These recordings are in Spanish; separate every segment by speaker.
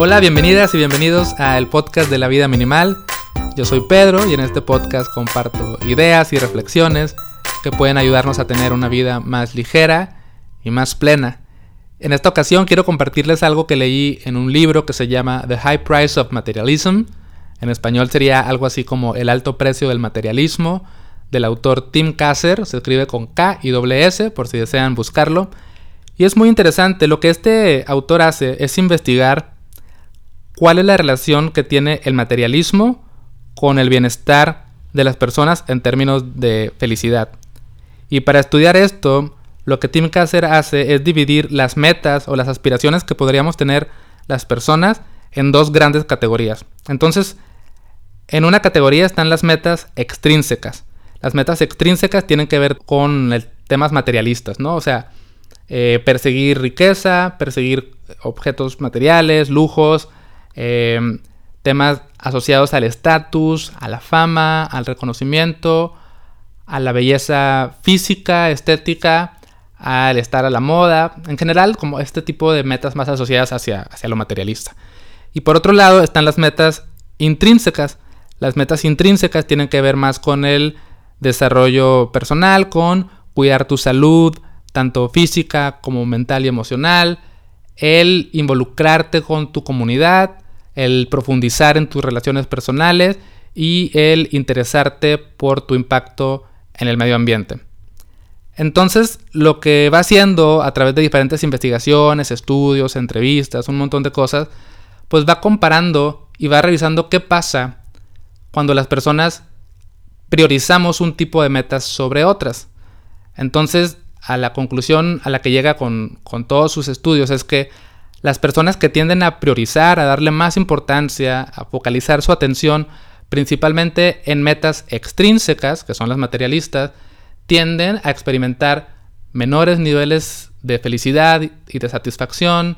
Speaker 1: Hola, bienvenidas y bienvenidos al podcast de la vida minimal. Yo soy Pedro y en este podcast comparto ideas y reflexiones que pueden ayudarnos a tener una vida más ligera y más plena. En esta ocasión quiero compartirles algo que leí en un libro que se llama The High Price of Materialism. En español sería algo así como El alto precio del materialismo, del autor Tim Kasser, se escribe con K y doble S por si desean buscarlo. Y es muy interesante, lo que este autor hace es investigar cuál es la relación que tiene el materialismo con el bienestar de las personas en términos de felicidad. Y para estudiar esto, lo que Tim Kasser hace es dividir las metas o las aspiraciones que podríamos tener las personas en dos grandes categorías. Entonces, en una categoría están las metas extrínsecas. Las metas extrínsecas tienen que ver con temas materialistas, ¿no? O sea, eh, perseguir riqueza, perseguir objetos materiales, lujos, Em, temas asociados al estatus, a la fama, al reconocimiento, a la belleza física, estética, al estar a la moda, en general como este tipo de metas más asociadas hacia, hacia lo materialista. Y por otro lado están las metas intrínsecas. Las metas intrínsecas tienen que ver más con el desarrollo personal, con cuidar tu salud, tanto física como mental y emocional, el involucrarte con tu comunidad, el profundizar en tus relaciones personales y el interesarte por tu impacto en el medio ambiente. Entonces, lo que va haciendo a través de diferentes investigaciones, estudios, entrevistas, un montón de cosas, pues va comparando y va revisando qué pasa cuando las personas priorizamos un tipo de metas sobre otras. Entonces, a la conclusión a la que llega con, con todos sus estudios es que las personas que tienden a priorizar, a darle más importancia, a focalizar su atención principalmente en metas extrínsecas, que son las materialistas, tienden a experimentar menores niveles de felicidad y de satisfacción,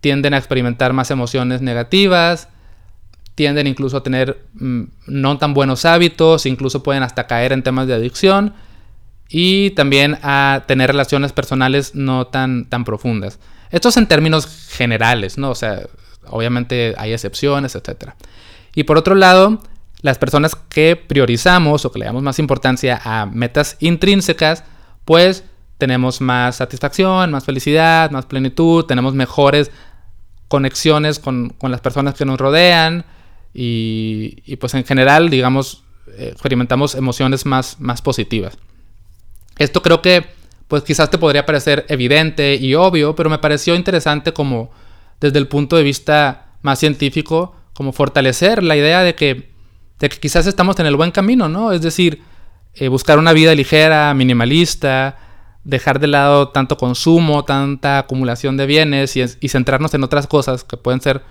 Speaker 1: tienden a experimentar más emociones negativas, tienden incluso a tener mm, no tan buenos hábitos, incluso pueden hasta caer en temas de adicción y también a tener relaciones personales no tan, tan profundas. Esto es en términos generales, ¿no? O sea, obviamente hay excepciones, etc. Y por otro lado, las personas que priorizamos o que le damos más importancia a metas intrínsecas, pues tenemos más satisfacción, más felicidad, más plenitud, tenemos mejores conexiones con, las personas que nos rodean y, pues en general, digamos, eh, experimentamos emociones más, más positivas. Esto creo que pues quizás te podría parecer evidente y obvio, pero me pareció interesante como desde el punto de vista más científico, como fortalecer la idea de que, de que quizás estamos en el buen camino, ¿no? Es decir, eh, buscar una vida ligera, minimalista, dejar de lado tanto consumo, tanta acumulación de bienes y, centrarnos en otras cosas que pueden ser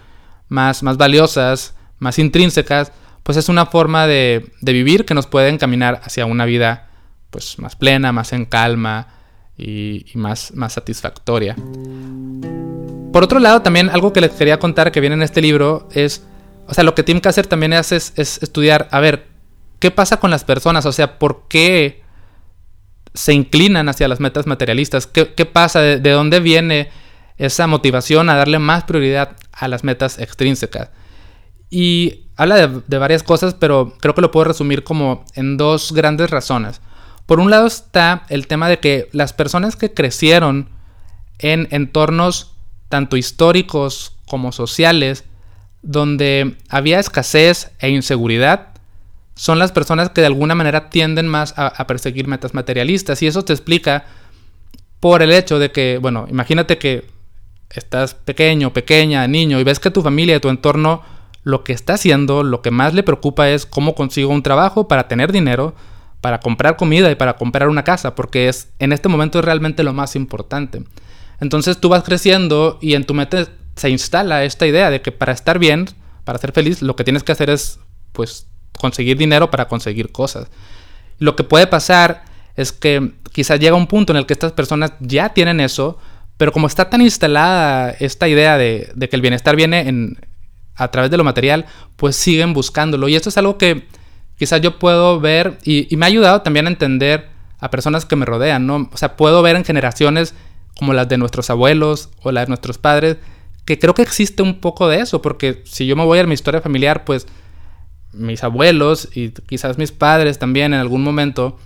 Speaker 1: más, más valiosas, más intrínsecas, pues es una forma de, de vivir que nos puede encaminar hacia una vida pues más plena, más en calma, y, más, más satisfactoria. Por otro lado, también algo que les quería contar que viene en este libro es, o sea, lo que Tim Kasser también hace es, estudiar, a ver, ¿qué pasa con las personas? O sea, ¿por qué se inclinan hacia las metas materialistas? ¿Qué, pasa? ¿De, dónde viene esa motivación a darle más prioridad a las metas extrínsecas? Y habla de varias cosas, pero creo que lo puedo resumir como en dos grandes razones. Por un lado está el tema de que las personas que crecieron en entornos tanto históricos como sociales, donde había escasez e inseguridad, son las personas que de alguna manera tienden más a, perseguir metas materialistas. Y eso te explica por el hecho de que, bueno, imagínate que estás pequeño, pequeña, niño, y ves que tu familia, tu entorno, lo que está haciendo, lo que más le preocupa es cómo consigo un trabajo para tener dinero, para comprar comida y para comprar una casa, porque es en este momento es realmente lo más importante. Entonces tú vas creciendo y en tu mente se instala esta idea de que para estar bien, para ser feliz, lo que tienes que hacer es pues conseguir dinero para conseguir cosas. Lo que puede pasar es que quizás llega un punto en el que estas personas ya tienen eso, pero como está tan instalada esta idea de, que el bienestar viene en, a través de lo material, pues siguen buscándolo. Y esto es algo que quizás yo puedo ver, y, me ha ayudado también a entender a personas que me rodean, ¿no? O sea, puedo ver en generaciones como las de nuestros abuelos o las de nuestros padres, que creo que existe un poco de eso, porque si yo me voy a mi historia familiar, pues mis abuelos y quizás mis padres también en algún momento,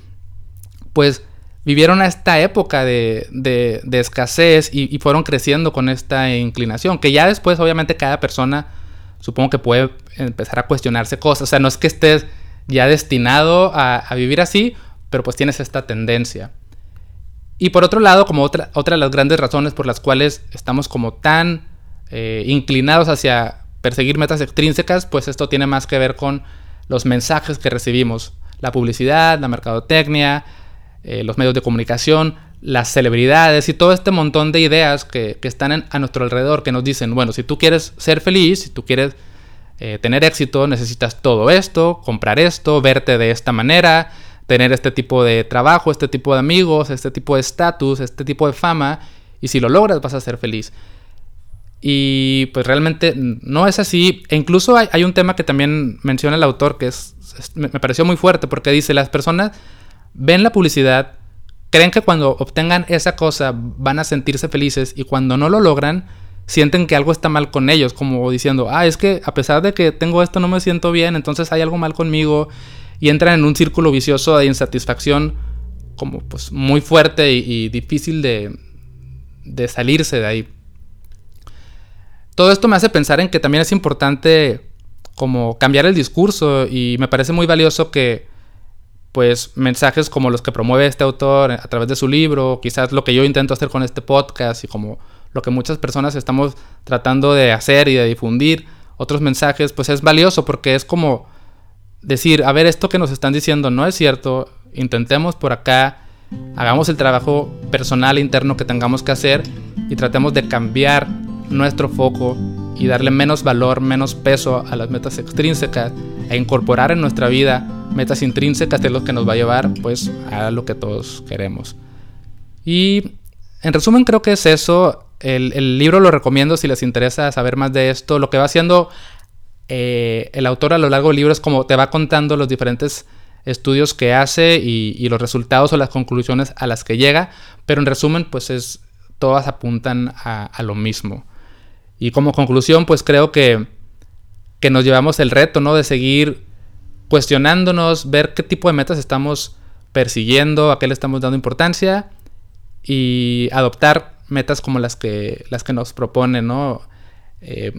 Speaker 1: pues vivieron a esta época de, de, escasez y, fueron creciendo con esta inclinación, que ya después obviamente cada persona supongo que puede empezar a cuestionarse cosas, o sea, no es que estés ya destinado a, vivir así, pero pues tienes esta tendencia. Y por otro lado, como otra, otra de las grandes razones por las cuales estamos como tan eh, inclinados hacia perseguir metas extrínsecas, pues esto tiene más que ver con los mensajes que recibimos. La publicidad, la mercadotecnia, eh, los medios de comunicación, las celebridades y todo este montón de ideas que, están a nuestro alrededor que nos dicen, bueno, si tú quieres ser feliz, si tú quieres eh, tener éxito, necesitas todo esto, comprar esto, verte de esta manera, tener este tipo de trabajo, este tipo de amigos, este tipo de estatus, este tipo de fama, y si lo logras vas a ser feliz. Y pues realmente no es así. E incluso hay, un tema que también menciona el autor que es, me pareció muy fuerte porque dice, las personas ven la publicidad, creen que cuando obtengan esa cosa van a sentirse felices y cuando no lo logran, sienten que algo está mal con ellos, como diciendo, ah, es que a pesar de que tengo esto no me siento bien, entonces hay algo mal conmigo y entran en un círculo vicioso de insatisfacción como pues muy fuerte y, difícil de, de salirse de ahí. Todo esto me hace pensar en que también es importante como cambiar el discurso y me parece muy valioso que pues mensajes como los que promueve este autor a través de su libro, quizás lo que yo intento hacer con este podcast y como lo que muchas personas estamos tratando de hacer y de difundir, otros mensajes, pues es valioso porque es como decir, a ver, esto que nos están diciendo no es cierto, intentemos por acá, hagamos el trabajo personal interno que tengamos que hacer y tratemos de cambiar nuestro foco y darle menos valor, menos peso a las metas extrínsecas e incorporar en nuestra vida metas intrínsecas de lo que nos va a llevar pues a lo que todos queremos. Y en resumen creo que es eso. El, el libro lo recomiendo si les interesa saber más de esto. Lo que va haciendo eh, el autor a lo largo del libro es como te va contando los diferentes estudios que hace y, los resultados o las conclusiones a las que llega, pero en resumen pues es, todas apuntan a, lo mismo. Y como conclusión pues creo que, que nos llevamos el reto, ¿no? De seguir cuestionándonos, ver qué tipo de metas estamos persiguiendo, a qué le estamos dando importancia y adoptar metas como las que, las que nos propone, ¿no? Eh,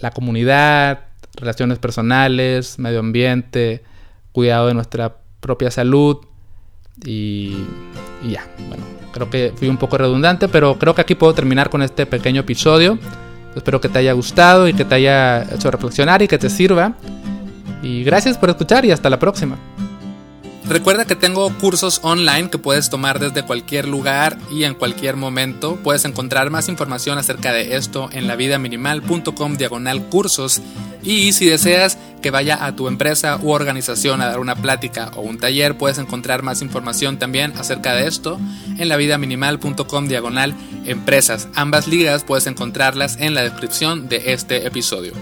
Speaker 1: la comunidad, relaciones personales, medio ambiente, cuidado de nuestra propia salud y, ya. Bueno, creo que fui un poco redundante, pero creo que aquí puedo terminar con este pequeño episodio. Espero que te haya gustado y que te haya hecho reflexionar y que te sirva. Y gracias por escuchar y hasta la próxima. Recuerda que tengo cursos online que puedes tomar desde cualquier lugar y en cualquier momento. Puedes encontrar más información acerca de esto en lavidaminimal.com diagonal cursos. Y si deseas que vaya a tu empresa u organización a dar una plática o un taller, puedes encontrar más información también acerca de esto en lavidaminimal.com diagonal empresas. Ambas ligas puedes encontrarlas en la descripción de este episodio.